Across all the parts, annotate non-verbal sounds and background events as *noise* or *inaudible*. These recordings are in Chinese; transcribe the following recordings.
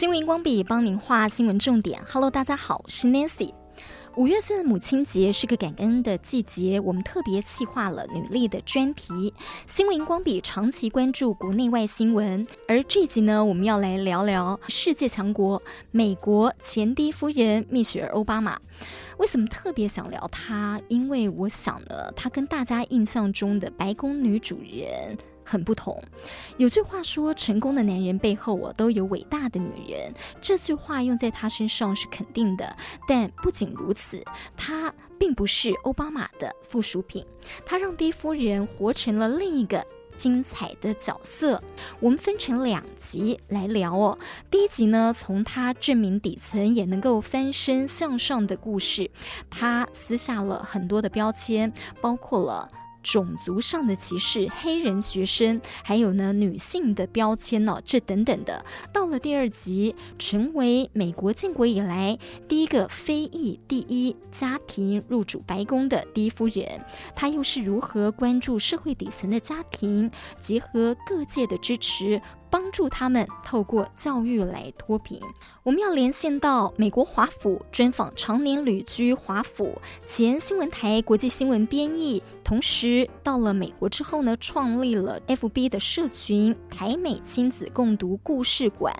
新闻荧光笔帮您画新闻重点。Hello，大家好，我是 Nancy。五月份母亲节是个感恩的季节，我们特别企划了女力的专题。新闻荧光笔长期关注国内外新闻，而这集呢，我们要来聊聊世界强国美国前第一夫人蜜雪儿·欧巴马。为什么特别想聊她？因为我想呢，她跟大家印象中的白宫女主人。很不同。有句话说，成功的男人背后，我都有伟大的女人。这句话用在他身上是肯定的，但不仅如此，他并不是奥巴马的附属品。他让第一夫人活成了另一个精彩的角色。我们分成两集来聊哦。第一集呢，从他证明底层也能够翻身向上的故事，他撕下了很多的标签，包括了。种族上的歧视、黑人学生，还有呢女性的标签呢、这等等的，到了第二集，成为美国建国以来第一个非裔第一家庭入主白宫的第一夫人，她又是如何关注社会底层的家庭，结合各界的支持。帮助他们透过教育来脱贫。我们要连线到美国华府专访常年旅居华府前新闻台国际新闻编译，同时到了美国之后呢，创立了 FB 的社群台美亲子共读故事馆。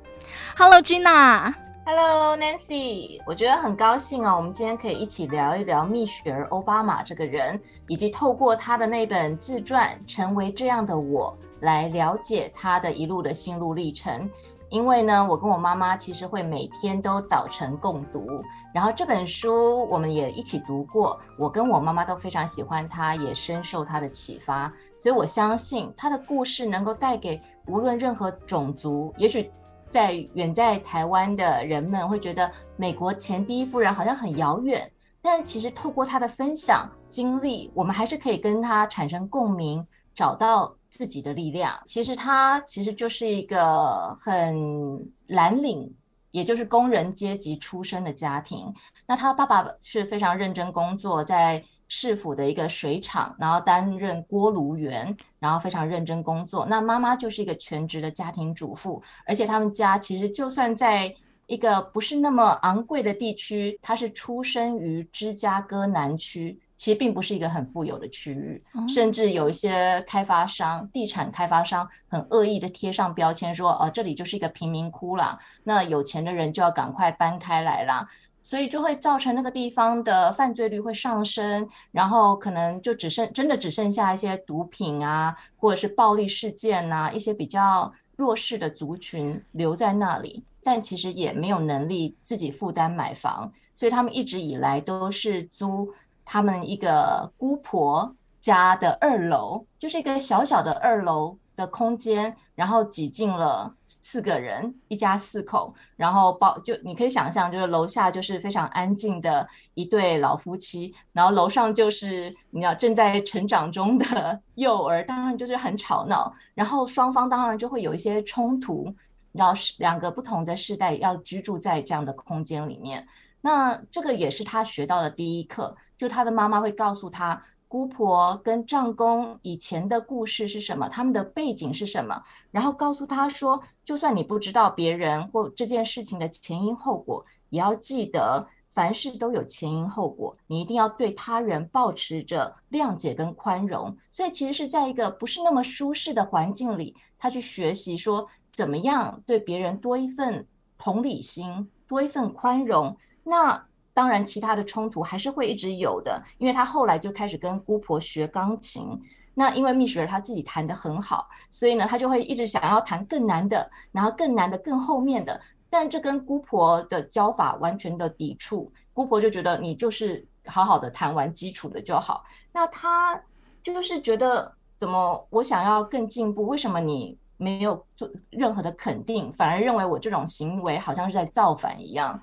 Hello Gina。Hello Nancy，我觉得很高兴哦，我们今天可以一起聊一聊蜜雪儿欧巴马这个人，以及透过他的那本自传《成为这样的我》。来了解他的一路的心路历程，因为呢，我跟我妈妈其实会每天都早晨共读，然后这本书我们也一起读过，我跟我妈妈都非常喜欢它，也深受它的启发，所以我相信她的故事能够带给无论任何种族，也许在远在台湾的人们会觉得美国前第一夫人好像很遥远，但其实透过她的分享经历，我们还是可以跟她产生共鸣，找到。自己的力量，其实他其实就是一个很蓝领，也就是工人阶级出身的家庭。那他爸爸是非常认真工作，在市府的一个水厂，然后担任锅炉员，然后非常认真工作。那妈妈就是一个全职的家庭主妇，而且他们家其实就算在一个不是那么昂贵的地区，他是出生于芝加哥南区。其实并不是一个很富有的区域，甚至有一些开发商、地产开发商很恶意的贴上标签说：“哦，这里就是一个贫民窟啦，那有钱的人就要赶快搬开来啦。”所以就会造成那个地方的犯罪率会上升，然后可能就只剩真的只剩下一些毒品啊，或者是暴力事件啊，一些比较弱势的族群留在那里，但其实也没有能力自己负担买房，所以他们一直以来都是租。他们一个姑婆家的二楼，就是一个小小的二楼的空间，然后挤进了四个人，一家四口，然后包就你可以想象，就是楼下就是非常安静的一对老夫妻，然后楼上就是你要正在成长中的 *laughs* 幼儿，当然就是很吵闹，然后双方当然就会有一些冲突，然后是两个不同的世代要居住在这样的空间里面，那这个也是他学到的第一课。就他的妈妈会告诉他，姑婆跟丈公以前的故事是什么，他们的背景是什么，然后告诉他说，就算你不知道别人或这件事情的前因后果，也要记得凡事都有前因后果，你一定要对他人保持着谅解跟宽容。所以其实是在一个不是那么舒适的环境里，他去学习说怎么样对别人多一份同理心，多一份宽容。那。当然，其他的冲突还是会一直有的，因为他后来就开始跟姑婆学钢琴。那因为蜜雪儿她自己弹得很好，所以呢，他就会一直想要弹更难的，然后更难的、更后面的。但这跟姑婆的教法完全的抵触，姑婆就觉得你就是好好的弹完基础的就好。那他就是觉得，怎么我想要更进步，为什么你没有做任何的肯定，反而认为我这种行为好像是在造反一样？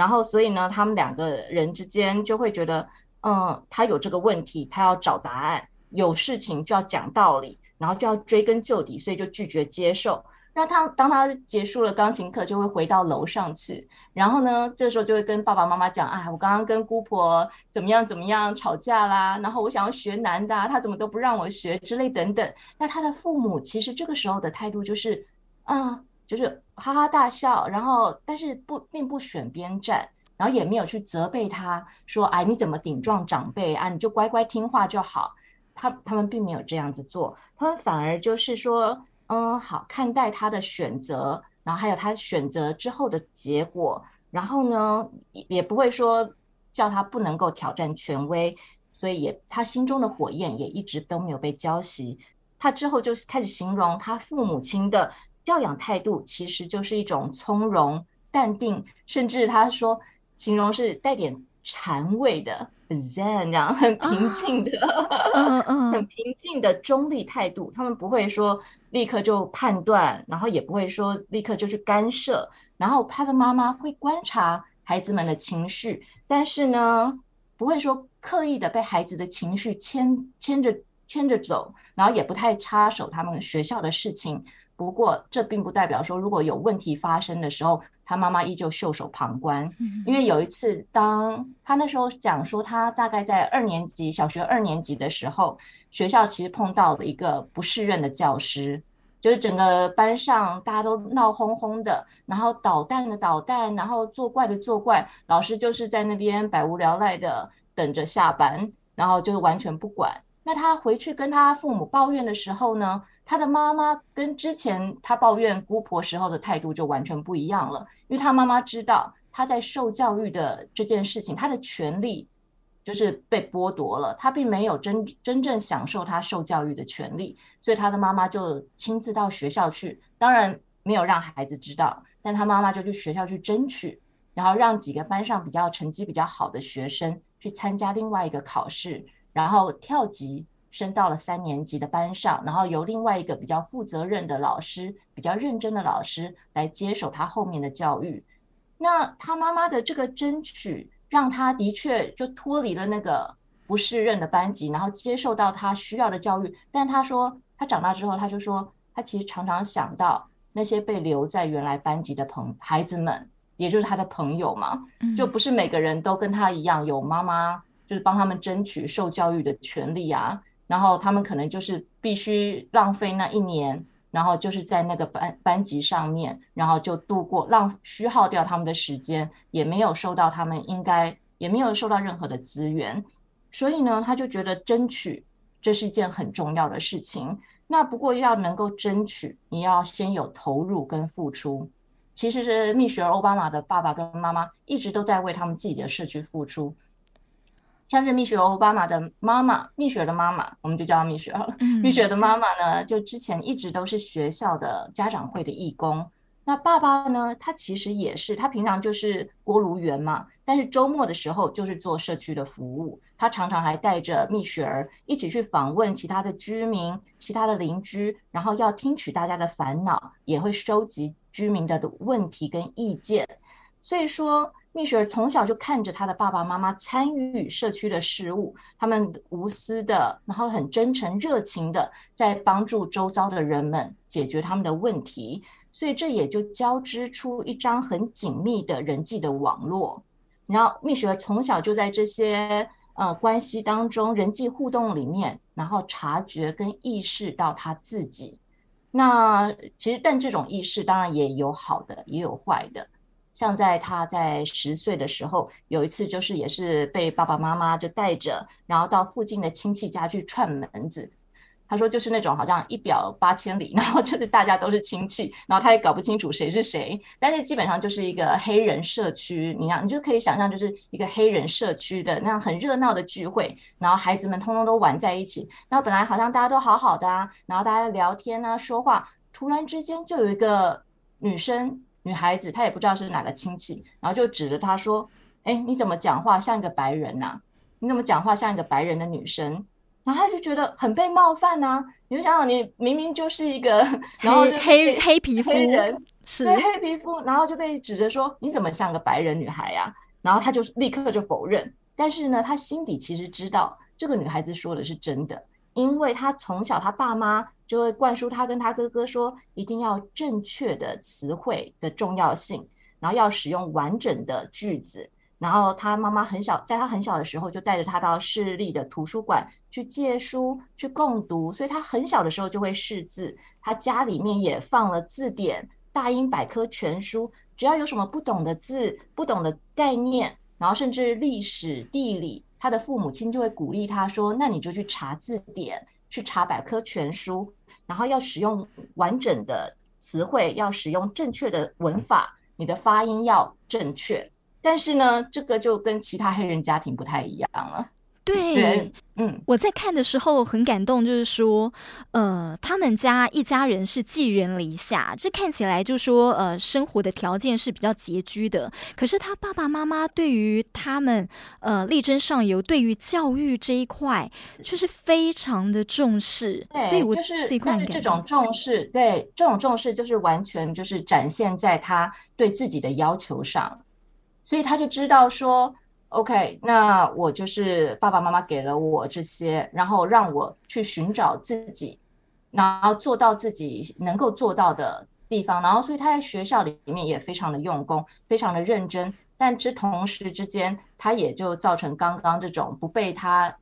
然后，所以呢，他们两个人之间就会觉得，嗯，他有这个问题，他要找答案，有事情就要讲道理，然后就要追根究底，所以就拒绝接受。那他当他结束了钢琴课，就会回到楼上去，然后呢，这时候就会跟爸爸妈妈讲，啊，我刚刚跟姑婆怎么样怎么样吵架啦，然后我想要学男的，他怎么都不让我学之类等等。那他的父母其实这个时候的态度就是，啊。就是哈哈大笑，然后但是不并不选边站，然后也没有去责备他说，哎，你怎么顶撞长辈啊？你就乖乖听话就好。他他们并没有这样子做，他们反而就是说，嗯，好，看待他的选择，然后还有他选择之后的结果，然后呢，也不会说叫他不能够挑战权威，所以也他心中的火焰也一直都没有被浇熄。他之后就开始形容他父母亲的教养态度，其实就是一种从容、淡定，甚至他说形容是带点禅味的。Zen 这样很平静的，*laughs* 很平静的中立态度。他们不会说立刻就判断，然后也不会说立刻就去干涉。然后他的妈妈会观察孩子们的情绪，但是呢，不会说刻意的被孩子的情绪牵牵着牵着走，然后也不太插手他们学校的事情。不过这并不代表说如果有问题发生的时候。他妈妈依旧袖手旁观，因为有一次，当他那时候讲说，他大概在二年级，小学二年级的时候，学校其实碰到了一个不适任的教师，就是整个班上大家都闹哄哄的，然后捣蛋的捣蛋，然后作怪的作怪，老师就是在那边百无聊赖的等着下班，然后就完全不管。那他回去跟他父母抱怨的时候呢，他的妈妈跟之前他抱怨姑婆时候的态度就完全不一样了，因为他妈妈知道他在受教育的这件事情，他的权利就是被剥夺了，他并没有真真正享受他受教育的权利，所以他的妈妈就亲自到学校去，当然没有让孩子知道，但他妈妈就去学校去争取，然后让几个班上比较成绩比较好的学生去参加另外一个考试，然后跳级。升到了三年级的班上，然后由另外一个比较负责任的老师、比较认真的老师来接手他后面的教育。那他妈妈的这个争取，让他的确就脱离了那个不适任的班级，然后接受到他需要的教育。但他说，他长大之后，他就说，他其实常常想到那些被留在原来班级的朋孩子们，也就是他的朋友嘛，就不是每个人都跟他一样有妈妈，就是帮他们争取受教育的权利啊。然后他们可能就是必须浪费那一年，然后就是在那个班班级上面，然后就度过，浪虚耗掉他们的时间，也没有受到他们应该，也没有受到任何的资源，所以呢，他就觉得争取这是一件很重要的事情。那不过要能够争取，你要先有投入跟付出。其实是蜜雪儿欧巴马的爸爸跟妈妈一直都在为他们自己的社区付出。像是蜜雪儿欧巴马的妈妈，蜜雪儿的妈妈，我们就叫她蜜雪儿了。蜜雪儿的妈妈呢，就之前一直都是学校的家长会的义工。那爸爸呢，他其实也是，他平常就是锅炉员嘛，但是周末的时候就是做社区的服务。他常常还带着蜜雪儿一起去访问其他的居民、其他的邻居，然后要听取大家的烦恼，也会收集居民的问题跟意见。所以说。蜜雪儿从小就看着她的爸爸妈妈参与社区的事务，他们无私的，然后很真诚、热情的在帮助周遭的人们解决他们的问题，所以这也就交织出一张很紧密的人际的网络。然后蜜雪儿从小就在这些呃关系当中、人际互动里面，然后察觉跟意识到他自己。那其实，但这种意识当然也有好的，也有坏的。像在他在十岁的时候，有一次就是也是被爸爸妈妈就带着，然后到附近的亲戚家去串门子。他说就是那种好像一表八千里，*laughs* 然后就是大家都是亲戚，然后他也搞不清楚谁是谁，但是基本上就是一个黑人社区，你样你就可以想象就是一个黑人社区的那样很热闹的聚会，然后孩子们通通都玩在一起，然后本来好像大家都好好的啊，然后大家聊天啊说话，突然之间就有一个女生。女孩子她也不知道是哪个亲戚，然后就指着她说：“哎，你怎么讲话像一个白人呐？你怎么讲话像一个白人的女生？”然后她就觉得很被冒犯呐。你就想想，你明明就是一个然后黑黑皮肤人，是对黑皮肤，然后就被指着说：“你怎么像个白人女孩呀？”然后她就立刻就否认。但是呢，她心底其实知道这个女孩子说的是真的，因为他从小他爸妈。就会灌输他跟他哥哥说，一定要正确的词汇的重要性，然后要使用完整的句子。然后他妈妈很小，在他很小的时候就带着他到市立的图书馆去借书、去共读，所以他很小的时候就会识字。他家里面也放了字典，大英百科全书，只要有什么不懂的字、不懂的概念，然后甚至历史、地理，他的父母亲就会鼓励他说：“那你就去查字典，去查百科全书，然后要使用完整的词汇，要使用正确的文法，你的发音要正确。”但是呢，这个就跟其他黑人家庭不太一样了。对，嗯，我在看的时候很感动，就是说，呃，他们家一家人是寄人篱下，这看起来就说，呃，生活的条件是比较拮据的。可是他爸爸妈妈对于他们，呃，力争上游，对于教育这一块，就是非常的重视。对，所以我就是但是这种重视，对，这种重视就是完全就是展现在他对自己的要求上，所以他就知道说。OK，那我就是爸爸妈妈给了我这些，然后让我去寻找自己，然后做到自己能够做到的地方。然后，所以他在学校里面也非常的用功，非常的认真。但之同时之间，他也就造成刚刚这种不被他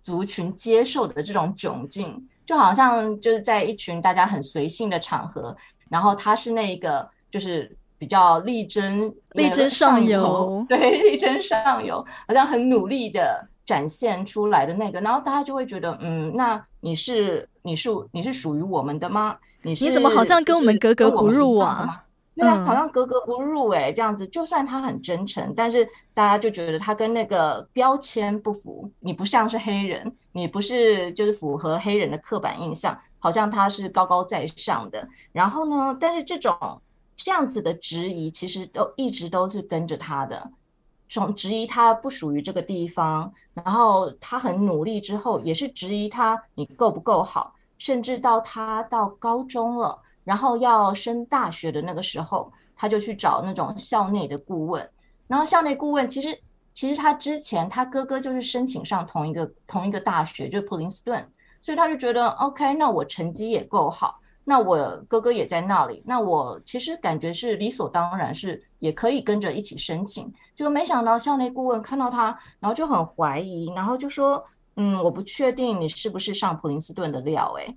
族群接受的这种窘境，就好像就是在一群大家很随性的场合，然后他是那个就是。比较力争力争上游，*laughs* 对，力争上游，好像很努力的展现出来的那个，然后大家就会觉得，嗯，那你是你是你是属于我们的吗？你是你怎么好像跟我们格格不入啊？对啊，好像格格不入哎、欸，这样子，就算他很真诚，但是大家就觉得他跟那个标签不符，你不像是黑人，你不是就是符合黑人的刻板印象，好像他是高高在上的。然后呢，但是这种。这样子的质疑，其实都一直都是跟着他的，从质疑他不属于这个地方，然后他很努力之后，也是质疑他你够不够好，甚至到他到高中了，然后要升大学的那个时候，他就去找那种校内的顾问，然后校内顾问其实其实他之前他哥哥就是申请上同一个同一个大学，就是普林斯顿，所以他就觉得 OK，那我成绩也够好。那我哥哥也在那里，那我其实感觉是理所当然，是也可以跟着一起申请。就没想到校内顾问看到他，然后就很怀疑，然后就说：“嗯，我不确定你是不是上普林斯顿的料。”诶，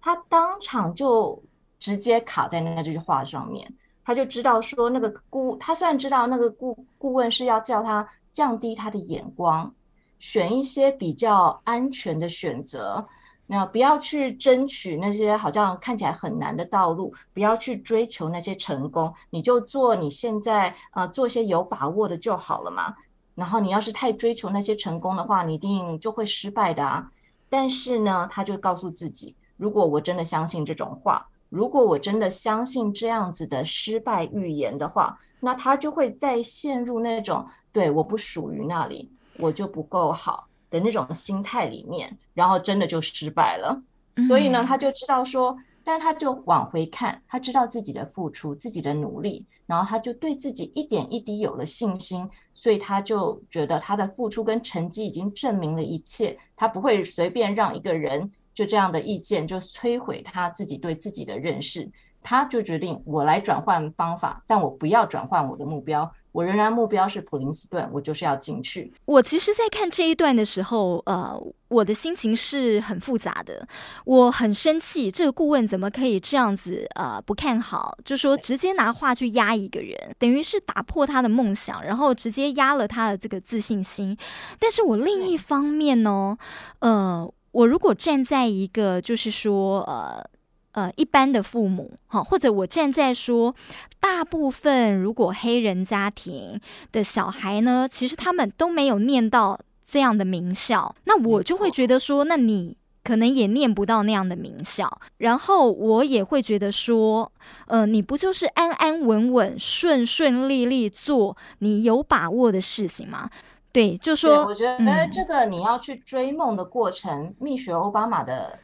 他当场就直接卡在那句话上面，他就知道说那个顾，他虽然知道那个顾顾问是要叫他降低他的眼光，选一些比较安全的选择。那不要去争取那些好像看起来很难的道路，不要去追求那些成功，你就做你现在呃做些有把握的就好了嘛。然后你要是太追求那些成功的话，你一定就会失败的啊。但是呢，他就告诉自己，如果我真的相信这种话，如果我真的相信这样子的失败预言的话，那他就会再陷入那种对，我不属于那里，我就不够好。的那种心态里面，然后真的就失败了。所以呢，他就知道说，但他就往回看，他知道自己的付出、自己的努力，然后他就对自己一点一滴有了信心，所以他就觉得他的付出跟成绩已经证明了一切，他不会随便让一个人就这样的意见就摧毁他自己对自己的认识。他就决定，我来转换方法，但我不要转换我的目标。我仍然目标是普林斯顿，我就是要进去。我其实，在看这一段的时候，呃，我的心情是很复杂的。我很生气，这个顾问怎么可以这样子？呃，不看好，就说直接拿话去压一个人，等于是打破他的梦想，然后直接压了他的这个自信心。但是我另一方面呢，呃，我如果站在一个，就是说，呃。呃，一般的父母，哈，或者我站在说，大部分如果黑人家庭的小孩呢，其实他们都没有念到这样的名校，那我就会觉得说，那你可能也念不到那样的名校，然后我也会觉得说，呃，你不就是安安稳稳、顺顺利利做你有把握的事情吗？对，就说，我觉得这个你要去追梦的过程，嗯、蜜雪儿·欧巴马的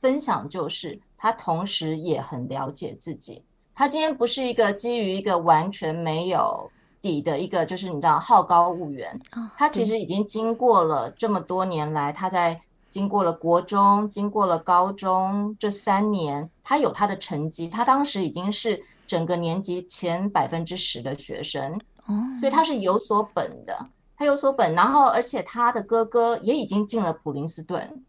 分享就是。他同时也很了解自己，他今天不是一个基于一个完全没有底的一个，就是你知道好高骛远。他其实已经经过了这么多年来，他在经过了国中、经过了高中这三年，他有他的成绩，他当时已经是整个年级前百分之十的学生，所以他是有所本的，他有所本，然后而且他的哥哥也已经进了普林斯顿。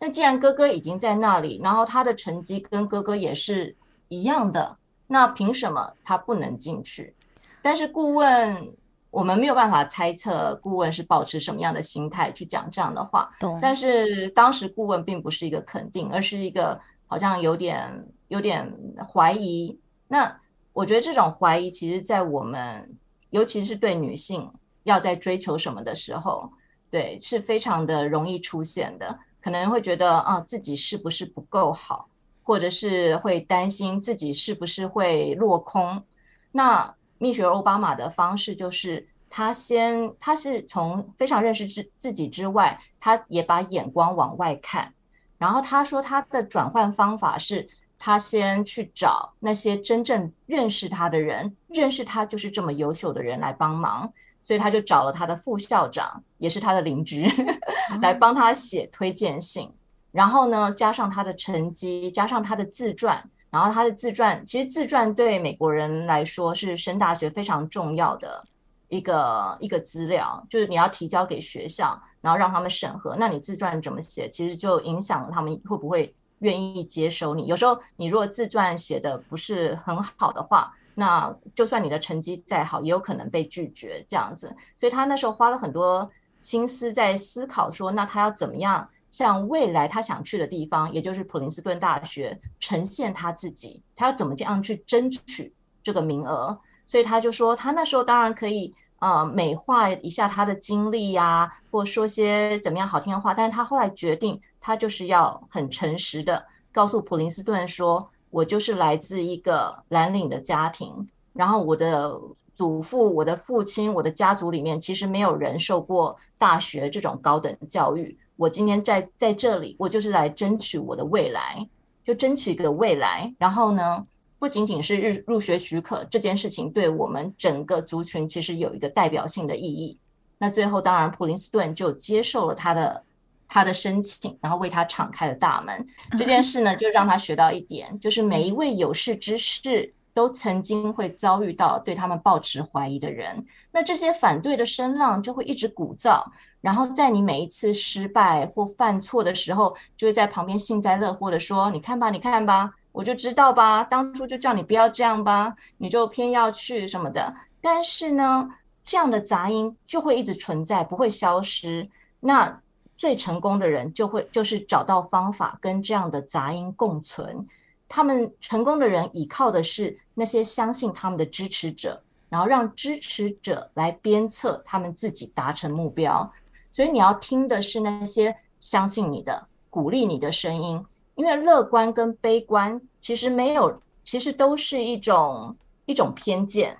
那既然哥哥已经在那里，然后他的成绩跟哥哥也是一样的，那凭什么他不能进去？但是顾问，我们没有办法猜测顾问是保持什么样的心态去讲这样的话。懂。但是当时顾问并不是一个肯定，而是一个好像有点有点怀疑。那我觉得这种怀疑，其实，在我们尤其是对女性要在追求什么的时候，对，是非常的容易出现的。可能会觉得啊，自己是不是不够好，或者是会担心自己是不是会落空。那蜜雪儿欧巴马的方式就是，他先，他是从非常认识自自己之外，他也把眼光往外看。然后他说，他的转换方法是，他先去找那些真正认识他的人，认识他就是这么优秀的人来帮忙。所以他就找了他的副校长，也是他的邻居，*laughs* 来帮他写推荐信。然后呢，加上他的成绩，加上他的自传。然后他的自传，其实自传对美国人来说是升大学非常重要的一个一个资料，就是你要提交给学校，然后让他们审核。那你自传怎么写，其实就影响了他们会不会愿意接收你。有时候你如果自传写的不是很好的话，那就算你的成绩再好，也有可能被拒绝这样子。所以他那时候花了很多心思在思考说，那他要怎么样向未来他想去的地方，也就是普林斯顿大学呈现他自己，他要怎么这样去争取这个名额。所以他就说，他那时候当然可以呃美化一下他的经历呀、啊，或说些怎么样好听的话，但是他后来决定，他就是要很诚实的告诉普林斯顿说。我就是来自一个蓝领的家庭，然后我的祖父、我的父亲、我的家族里面其实没有人受过大学这种高等教育。我今天在在这里，我就是来争取我的未来，就争取一个未来。然后呢，不仅仅是入入学许可这件事情，对我们整个族群其实有一个代表性的意义。那最后，当然普林斯顿就接受了他的。他的申请，然后为他敞开了大门。这件事呢，就让他学到一点，就是每一位有识之士都曾经会遭遇到对他们抱持怀疑的人。那这些反对的声浪就会一直鼓噪，然后在你每一次失败或犯错的时候，就会在旁边幸灾乐祸的说：“你看吧，你看吧，我就知道吧，当初就叫你不要这样吧，你就偏要去什么的。”但是呢，这样的杂音就会一直存在，不会消失。那。最成功的人就会就是找到方法跟这样的杂音共存。他们成功的人依靠的是那些相信他们的支持者，然后让支持者来鞭策他们自己达成目标。所以你要听的是那些相信你的、鼓励你的声音。因为乐观跟悲观其实没有，其实都是一种一种偏见，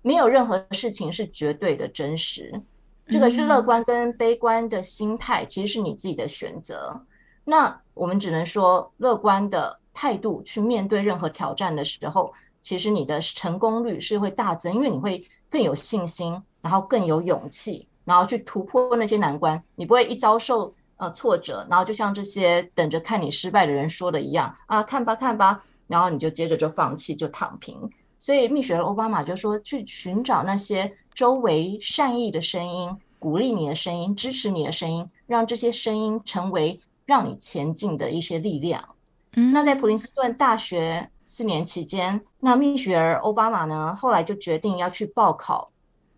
没有任何事情是绝对的真实。这个是乐观跟悲观的心态，其实是你自己的选择。那我们只能说，乐观的态度去面对任何挑战的时候，其实你的成功率是会大增，因为你会更有信心，然后更有勇气，然后去突破那些难关。你不会一遭受呃挫折，然后就像这些等着看你失败的人说的一样啊，看吧看吧，然后你就接着就放弃，就躺平。所以蜜雪儿欧巴马就说，去寻找那些。周围善意的声音，鼓励你的声音，支持你的声音，让这些声音成为让你前进的一些力量。嗯，那在普林斯顿大学四年期间，那蜜雪儿欧巴马呢，后来就决定要去报考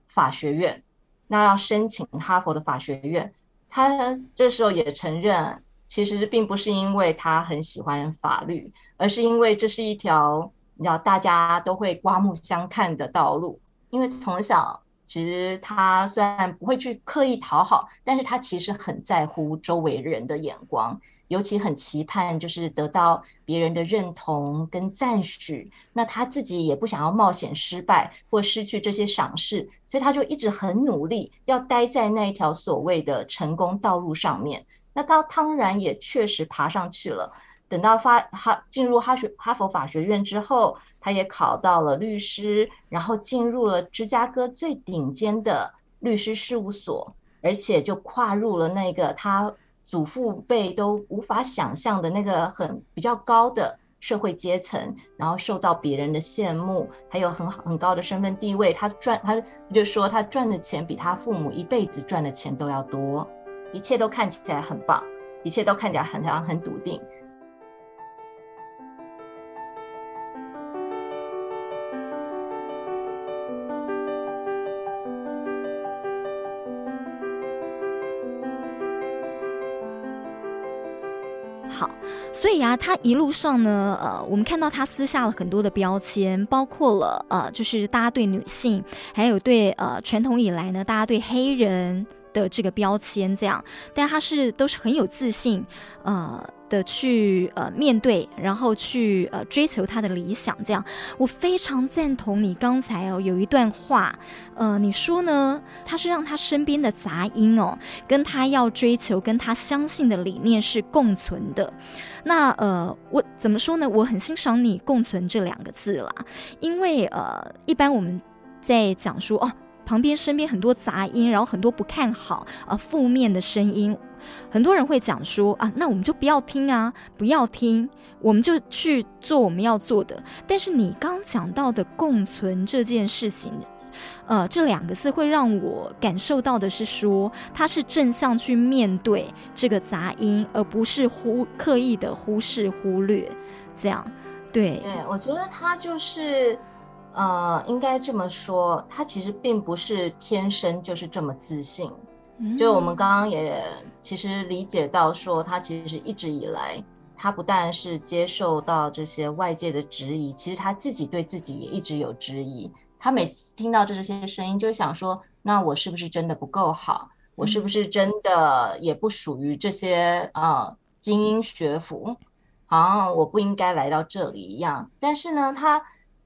法学院，那要申请哈佛的法学院。他这时候也承认，其实并不是因为他很喜欢法律，而是因为这是一条你知道大家都会刮目相看的道路，因为从小。其实他虽然不会去刻意讨好，但是他其实很在乎周围人的眼光，尤其很期盼就是得到别人的认同跟赞许。那他自己也不想要冒险失败或失去这些赏识，所以他就一直很努力，要待在那一条所谓的成功道路上面。那他当然也确实爬上去了。等到发哈进入哈学哈佛法学院之后，他也考到了律师，然后进入了芝加哥最顶尖的律师事务所，而且就跨入了那个他祖父辈都无法想象的那个很比较高的社会阶层，然后受到别人的羡慕，还有很很高的身份地位。他赚他就说他赚的钱比他父母一辈子赚的钱都要多，一切都看起来很棒，一切都看起来很很很笃定。所以啊，他一路上呢，呃，我们看到他撕下了很多的标签，包括了呃，就是大家对女性，还有对呃传统以来呢，大家对黑人的这个标签这样，但他是都是很有自信，呃。的去呃面对，然后去呃追求他的理想，这样我非常赞同你刚才哦有一段话，呃你说呢？他是让他身边的杂音哦，跟他要追求、跟他相信的理念是共存的。那呃我怎么说呢？我很欣赏你“共存”这两个字啦，因为呃一般我们在讲说哦旁边身边很多杂音，然后很多不看好啊、负面的声音。很多人会讲说啊，那我们就不要听啊，不要听，我们就去做我们要做的。但是你刚讲到的共存这件事情，呃，这两个字会让我感受到的是说，他是正向去面对这个杂音，而不是忽刻意的忽视忽略。这样，对，对，我觉得他就是，呃，应该这么说，他其实并不是天生就是这么自信。就我们刚刚也其实理解到，说他其实一直以来，他不但是接受到这些外界的质疑，其实他自己对自己也一直有质疑。他每次听到这些声音，就想说：那我是不是真的不够好？我是不是真的也不属于这些呃精英学府？好像我不应该来到这里一样。但是呢，他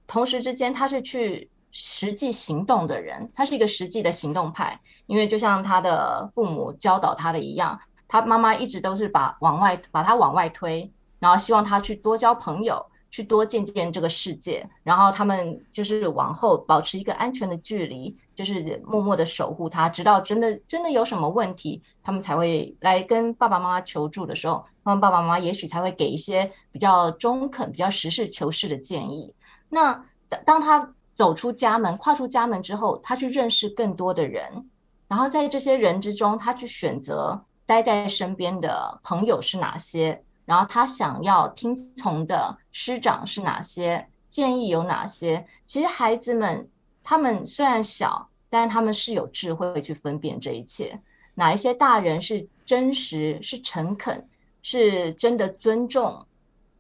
同时之间他是去。实际行动的人，他是一个实际的行动派，因为就像他的父母教导他的一样，他妈妈一直都是把往外把他往外推，然后希望他去多交朋友，去多见见这个世界，然后他们就是往后保持一个安全的距离，就是默默的守护他，直到真的真的有什么问题，他们才会来跟爸爸妈妈求助的时候，他们爸爸妈妈也许才会给一些比较中肯、比较实事求是的建议。那当他。走出家门，跨出家门之后，他去认识更多的人，然后在这些人之中，他去选择待在身边的朋友是哪些，然后他想要听从的师长是哪些，建议有哪些。其实孩子们他们虽然小，但他们是有智慧去分辨这一切，哪一些大人是真实、是诚恳、是真的尊重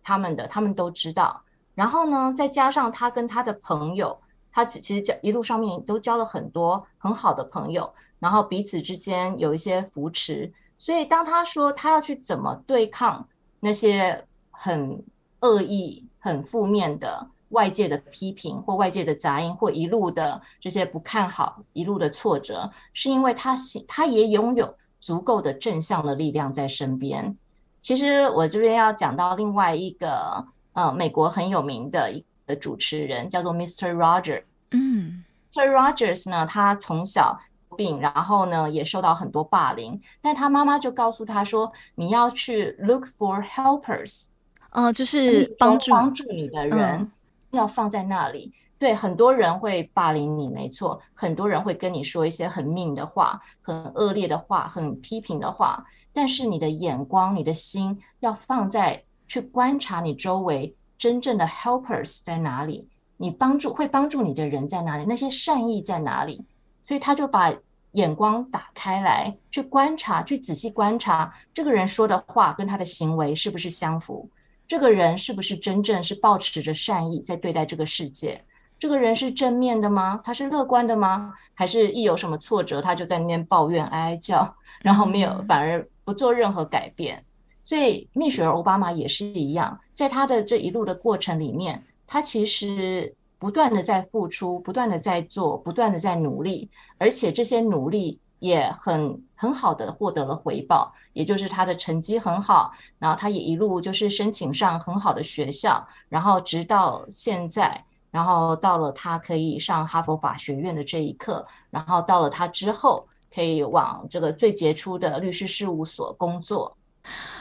他们的，他们都知道。然后呢，再加上他跟他的朋友。他其实交一路上面都交了很多很好的朋友，然后彼此之间有一些扶持，所以当他说他要去怎么对抗那些很恶意、很负面的外界的批评或外界的杂音或一路的这些不看好、一路的挫折，是因为他他也拥有足够的正向的力量在身边。其实我这边要讲到另外一个呃，美国很有名的一。个主持人叫做 Mr. Roger，嗯，Mr. Rogers 呢，他从小病，然后呢也受到很多霸凌，但他妈妈就告诉他说：“你要去 look for helpers，嗯，就是帮助帮助你的人，嗯、要放在那里。对，很多人会霸凌你，没错，很多人会跟你说一些很 mean 的话、很恶劣的话、很批评的话，但是你的眼光、你的心要放在去观察你周围。”真正的 helpers 在哪里？你帮助会帮助你的人在哪里？那些善意在哪里？所以他就把眼光打开来，去观察，去仔细观察这个人说的话跟他的行为是不是相符？这个人是不是真正是抱持着善意在对待这个世界？这个人是正面的吗？他是乐观的吗？还是一有什么挫折他就在那边抱怨哀哀叫，然后没有反而不做任何改变？所以蜜雪儿欧巴马也是一样，在他的这一路的过程里面，他其实不断的在付出，不断的在做，不断的在努力，而且这些努力也很很好的获得了回报，也就是他的成绩很好，然后他也一路就是申请上很好的学校，然后直到现在，然后到了他可以上哈佛法学院的这一刻，然后到了他之后可以往这个最杰出的律师事务所工作。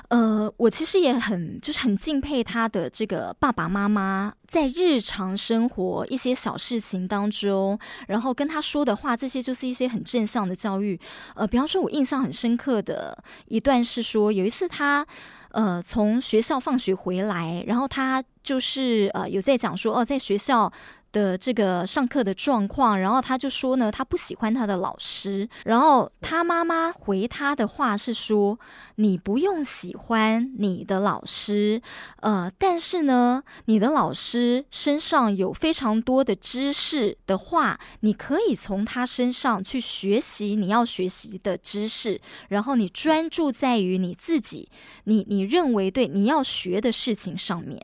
呃，我其实也很就是很敬佩他的这个爸爸妈妈，在日常生活一些小事情当中，然后跟他说的话，这些就是一些很正向的教育。呃，比方说，我印象很深刻的一段是说，有一次他呃从学校放学回来，然后他就是呃有在讲说，哦，在学校的这个上课的状况，然后他就说呢，他不喜欢他的老师，然后他妈妈回他的话是说，你不用喜欢你的老师，呃，但是呢，你的老师身上有非常多的知识的话，你可以从他身上去学习你要学习的知识，然后你专注在于你自己，你你认为对你要学的事情上面。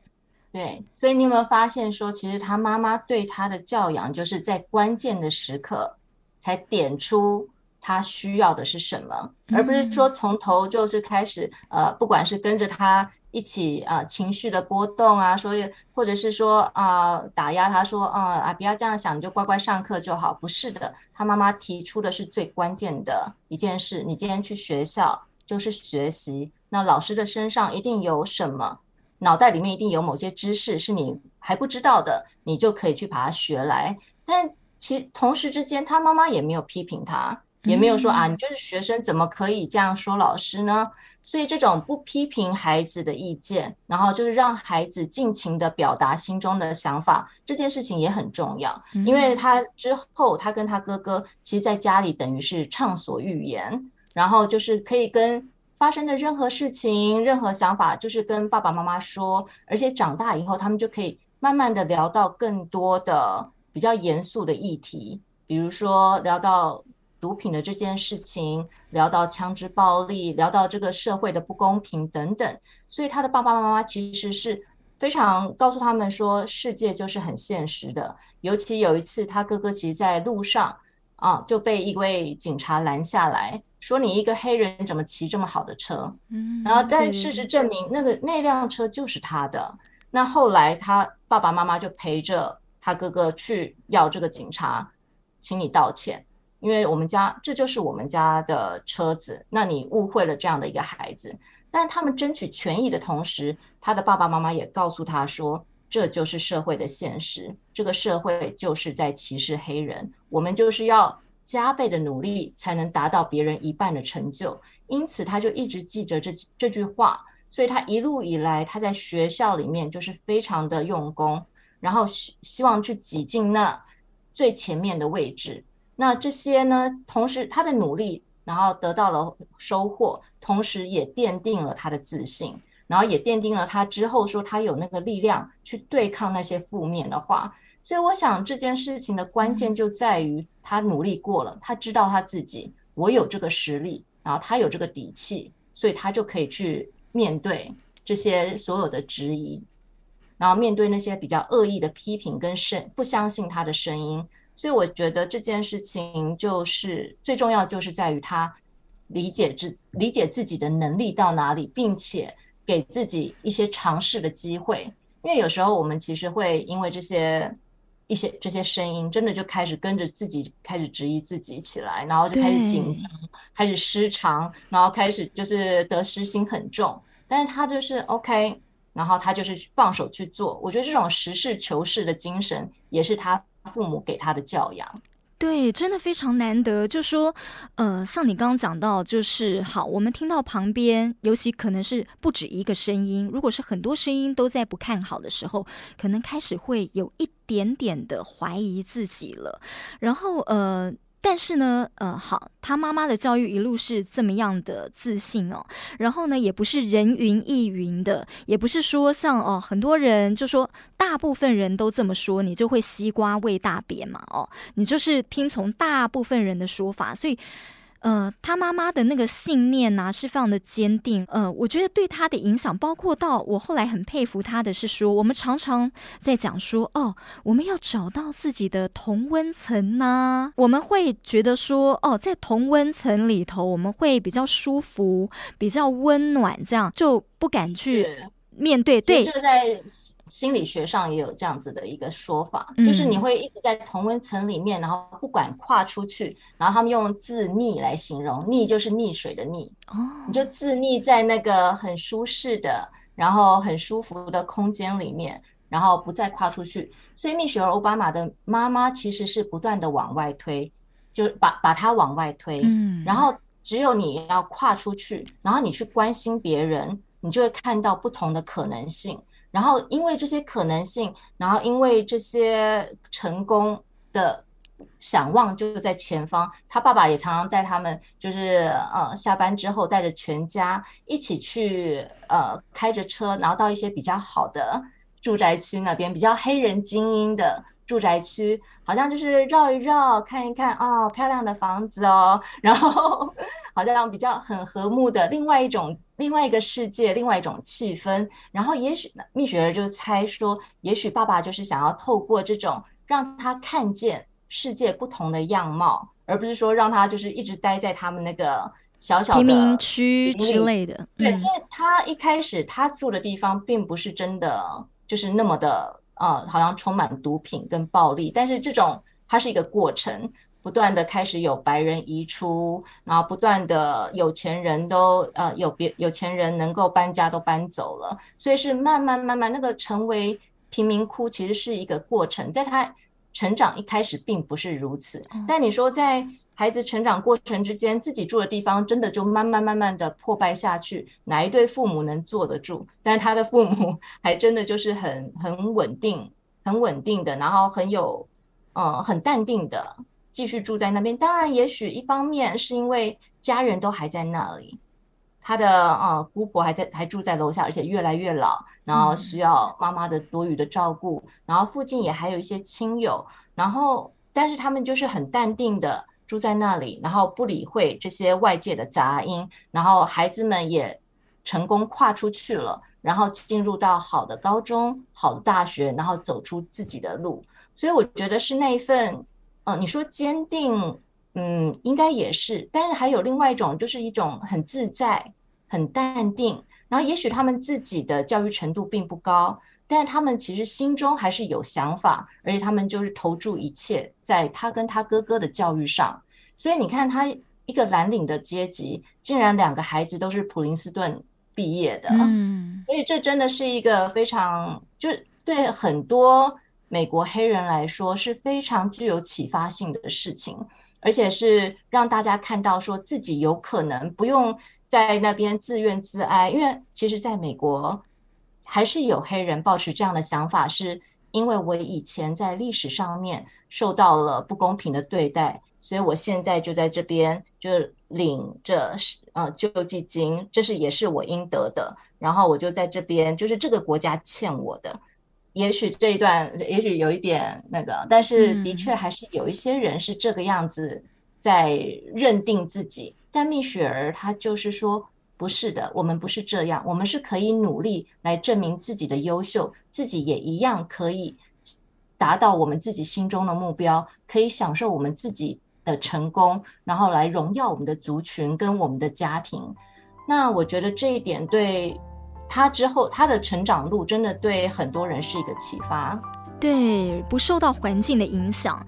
对，所以你有没有发现说，其实他妈妈对他的教养，就是在关键的时刻才点出他需要的是什么，而不是说从头就是开始，呃，不管是跟着他一起啊、呃、情绪的波动啊，所以或者是说啊、呃、打压他说啊啊不要这样想，你就乖乖上课就好。不是的，他妈妈提出的是最关键的一件事，你今天去学校就是学习，那老师的身上一定有什么。脑袋里面一定有某些知识是你还不知道的，你就可以去把它学来。但其同时之间，他妈妈也没有批评他，也没有说啊，你就是学生，怎么可以这样说老师呢？所以这种不批评孩子的意见，然后就是让孩子尽情的表达心中的想法，这件事情也很重要。因为他之后，他跟他哥哥其实在家里等于是畅所欲言，然后就是可以跟。发生的任何事情、任何想法，就是跟爸爸妈妈说，而且长大以后，他们就可以慢慢的聊到更多的比较严肃的议题，比如说聊到毒品的这件事情，聊到枪支暴力，聊到这个社会的不公平等等。所以他的爸爸妈妈其实是非常告诉他们说，世界就是很现实的。尤其有一次，他哥哥其实在路上啊，就被一位警察拦下来。说你一个黑人怎么骑这么好的车？嗯，然后但事实证明，那个那辆车就是他的。那后来他爸爸妈妈就陪着他哥哥去要这个警察，请你道歉，因为我们家这就是我们家的车子，那你误会了这样的一个孩子。但他们争取权益的同时，他的爸爸妈妈也告诉他说，这就是社会的现实，这个社会就是在歧视黑人，我们就是要。加倍的努力才能达到别人一半的成就，因此他就一直记着这这句话，所以他一路以来他在学校里面就是非常的用功，然后希希望去挤进那最前面的位置。那这些呢，同时他的努力，然后得到了收获，同时也奠定了他的自信，然后也奠定了他之后说他有那个力量去对抗那些负面的话。所以我想这件事情的关键就在于他努力过了，他知道他自己，我有这个实力，然后他有这个底气，所以他就可以去面对这些所有的质疑，然后面对那些比较恶意的批评跟声不相信他的声音。所以我觉得这件事情就是最重要，就是在于他理解自理解自己的能力到哪里，并且给自己一些尝试的机会。因为有时候我们其实会因为这些。一些这些声音真的就开始跟着自己开始质疑自己起来，然后就开始紧张，开始失常，然后开始就是得失心很重。但是他就是 OK，然后他就是放手去做。我觉得这种实事求是的精神也是他父母给他的教养。对，真的非常难得。就说，呃，像你刚刚讲到，就是好，我们听到旁边，尤其可能是不止一个声音，如果是很多声音都在不看好的时候，可能开始会有一点点的怀疑自己了。然后，呃。但是呢，呃，好，他妈妈的教育一路是这么样的自信哦，然后呢，也不是人云亦云的，也不是说像哦，很多人就说大部分人都这么说，你就会西瓜喂大便嘛，哦，你就是听从大部分人的说法，所以。呃，他妈妈的那个信念呢、是非常的坚定。呃，我觉得对他的影响，包括到我后来很佩服他的是说，我们常常在讲说，哦，我们要找到自己的同温层呐、我们会觉得说，哦，在同温层里头，我们会比较舒服，比较温暖，这样就不敢去面对。对，就在。心理学上也有这样子的一个说法，就是你会一直在同温层里面，然后不管跨出去，然后他们用自溺来形容，溺就是溺水的溺，哦你就自溺在那个很舒适的，然后很舒服的空间里面，然后不再跨出去。所以蜜雪儿奥巴马的妈妈其实是不断的往外推，就把把她往外推，嗯然后只有你要跨出去，然后你去关心别人，你就会看到不同的可能性。然后因为这些可能性，然后因为这些成功的想望就在前方，他爸爸也常常带他们，就是呃下班之后带着全家一起去呃开着车，然后到一些比较好的住宅区那边，比较黑人精英的。住宅区好像就是绕一绕，看一看哦，漂亮的房子哦，*laughs* 然后好像比较很和睦的另外一种另外一个世界，另外一种气氛。然后也许蜜雪儿就猜说，也许爸爸就是想要透过这种让他看见世界不同的样貌，而不是说让他就是一直待在他们那个小小的贫民区之类的。对，因为他一开始他住的地方并不是真的就是那么的。啊、嗯，好像充满毒品跟暴力，但是这种它是一个过程，不断的开始有白人移出，然后不断的有钱人都呃有别有钱人能够搬家都搬走了，所以是慢慢慢慢那个成为贫民窟其实是一个过程，在他成长一开始并不是如此，但你说在。孩子成长过程之间，自己住的地方真的就慢慢慢慢的破败下去。哪一对父母能坐得住？但是他的父母 *laughs* 还真的就是很很稳定、很稳定的，然后很有呃很淡定的继续住在那边。当然，也许一方面是因为家人都还在那里，他的呃姑婆还在还住在楼下，而且越来越老，然后需要妈妈的多余的照顾。然后附近也还有一些亲友，然后但是他们就是很淡定的。住在那里，然后不理会这些外界的杂音，然后孩子们也成功跨出去了，然后进入到好的高中、好的大学，然后走出自己的路。所以我觉得是那一份，呃，你说坚定，嗯，应该也是，但是还有另外一种，就是一种很自在、很淡定，然后也许他们自己的教育程度并不高。但是他们其实心中还是有想法，而且他们就是投注一切在他跟他哥哥的教育上。所以你看，他一个蓝领的阶级，竟然两个孩子都是普林斯顿毕业的。嗯，所以这真的是一个非常，就对很多美国黑人来说是非常具有启发性的事情，而且是让大家看到说自己有可能不用在那边自怨自哀，因为其实在美国。还是有黑人抱持这样的想法，是因为我以前在历史上面受到了不公平的对待，所以我现在就在这边就领着呃救济金，这是也是我应得的。然后我就在这边，就是这个国家欠我的。也许这一段也许有一点那个，但是的确还是有一些人是这个样子在认定自己。但蜜雪儿她就是说。不是的，我们不是这样，我们是可以努力来证明自己的优秀，自己也一样可以达到我们自己心中的目标，可以享受我们自己的成功，然后来荣耀我们的族群跟我们的家庭。那我觉得这一点对他之后他的成长路，真的对很多人是一个启发。对，不受到环境的影响。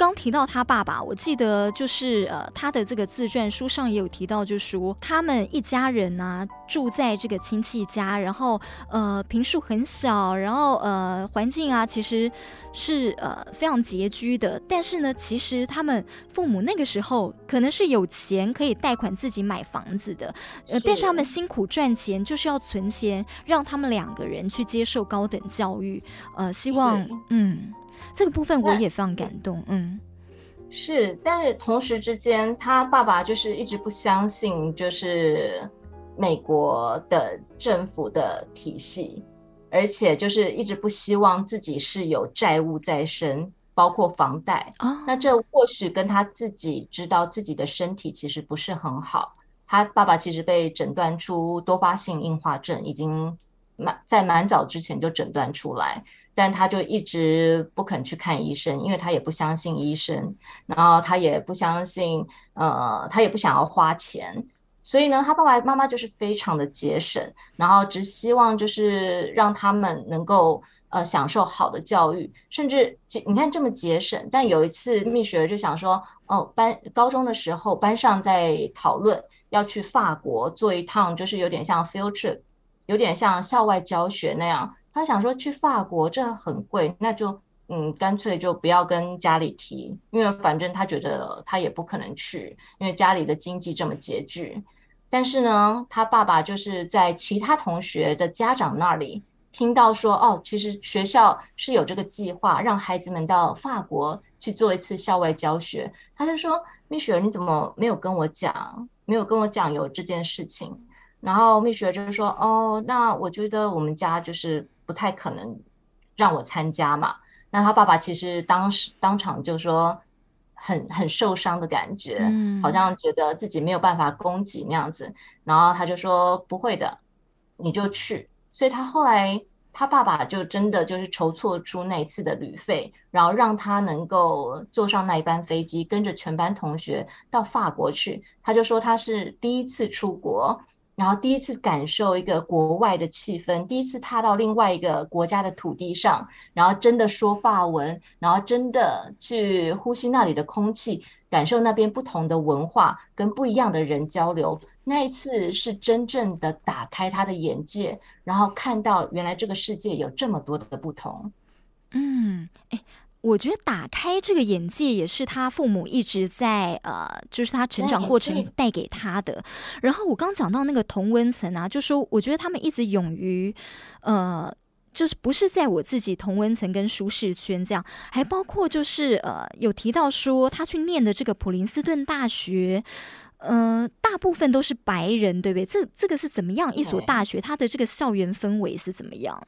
刚提到他爸爸，我记得就是呃，他的这个自传书上也有提到，就是说他们一家人呢、啊、住在这个亲戚家，然后呃平数很小，然后呃环境啊其实是呃非常拮据的。但是呢，其实他们父母那个时候可能是有钱可以贷款自己买房子的，呃，但是他们辛苦赚钱就是要存钱，让他们两个人去接受高等教育，呃，希望嗯。这个部分我也非常感动，嗯，是，但是同时之间，他爸爸就是一直不相信，就是美国的政府的体系，而且就是一直不希望自己是有债务在身，包括房贷。哦，那这或许跟他自己知道自己的身体其实不是很好，他爸爸其实被诊断出多发性硬化症，已经蛮在蛮早之前就诊断出来。但他就一直不肯去看医生，因为他也不相信医生，然后他也不相信，呃，他也不想要花钱，所以呢，他爸爸妈妈就是非常的节省，然后只希望就是让他们能够呃享受好的教育，甚至你看这么节省。但有一次，蜜雪儿就想说，哦，班高中的时候，班上在讨论要去法国做一趟，就是有点像 field trip，有点像校外教学那样。他想说去法国这很贵，那就嗯，干脆就不要跟家里提，因为反正他觉得他也不可能去，因为家里的经济这么拮据。但是呢，他爸爸就是在其他同学的家长那里听到说，哦，其实学校是有这个计划，让孩子们到法国去做一次校外教学。他就说：“蜜雪儿，你怎么没有跟我讲？没有跟我讲有这件事情？”然后蜜雪儿就是说：“哦，那我觉得我们家就是不太可能让我参加嘛。”那他爸爸其实当时当场就说很很受伤的感觉，嗯，好像觉得自己没有办法供给那样子。然后他就说不会的，你就去。所以他后来他爸爸就真的就是筹措出那一次的旅费，然后让他能够坐上那一班飞机，跟着全班同学到法国去。他就说他是第一次出国。然后第一次感受一个国外的气氛，第一次踏到另外一个国家的土地上，然后真的说法文，然后真的去呼吸那里的空气，感受那边不同的文化跟不一样的人交流。那一次是真正的打开他的眼界，然后看到原来这个世界有这么多的不同。嗯，诶我觉得打开这个眼界也是他父母一直在呃，就是他成长过程带给他的。然后我刚讲到那个同温层啊，就说我觉得他们一直勇于呃，就是不是在我自己同温层跟舒适圈这样，还包括就是呃，有提到说他去念的这个普林斯顿大学，呃，大部分都是白人，对不对？这这个是怎么样一所大学？它的这个校园氛围是怎么样？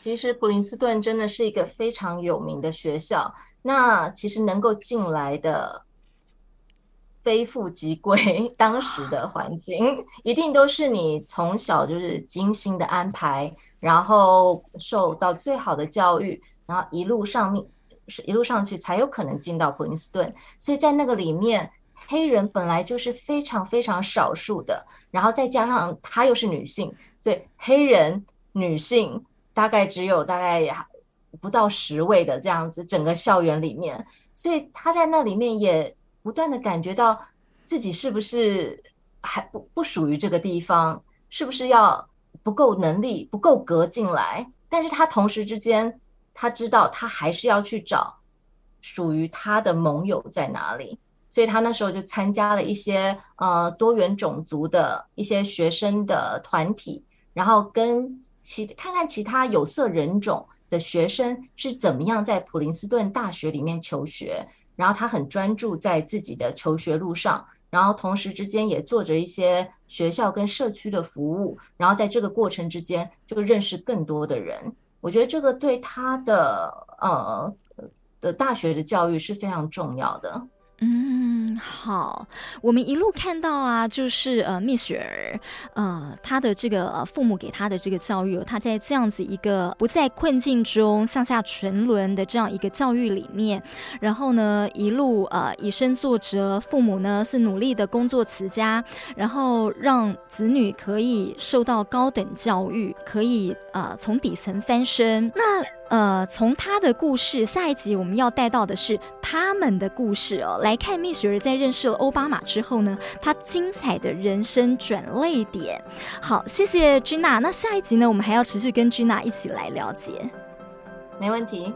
其实普林斯顿真的是一个非常有名的学校。那其实能够进来的非富即贵，*laughs* 当时的环境一定都是你从小就是精心的安排，然后受到最好的教育，然后一路上面是一路上去才有可能进到普林斯顿。所以在那个里面，黑人本来就是非常非常少数的，然后再加上她又是女性，所以黑人女性。大概只有大概不到十位的这样子，整个校园里面，所以他在那里面也不断的感觉到自己是不是还不不属于这个地方，是不是要不够能力，不够格进来？但是他同时之间，他知道他还是要去找属于他的盟友在哪里，所以他那时候就参加了一些呃多元种族的一些学生的团体，然后跟。其看看其他有色人种的学生是怎么样在普林斯顿大学里面求学，然后他很专注在自己的求学路上，然后同时之间也做着一些学校跟社区的服务，然后在这个过程之间就认识更多的人。我觉得这个对他的呃的大学的教育是非常重要的。嗯，好，我们一路看到啊，就是呃，蜜雪儿，呃，她的这个呃父母给她的这个教育，她在这样子一个不在困境中向下沉沦的这样一个教育理念，然后呢，一路呃以身作则，父母呢是努力的工作持家，然后让子女可以受到高等教育，可以呃从底层翻身。那呃，从他的故事，下一集我们要带到的是他们的故事哦。来看蜜雪儿在认识了奥巴马之后呢，他精彩的人生转泪点。好，谢谢 Gina。那下一集呢，我们还要持续跟 Gina 一起来了解。没问题。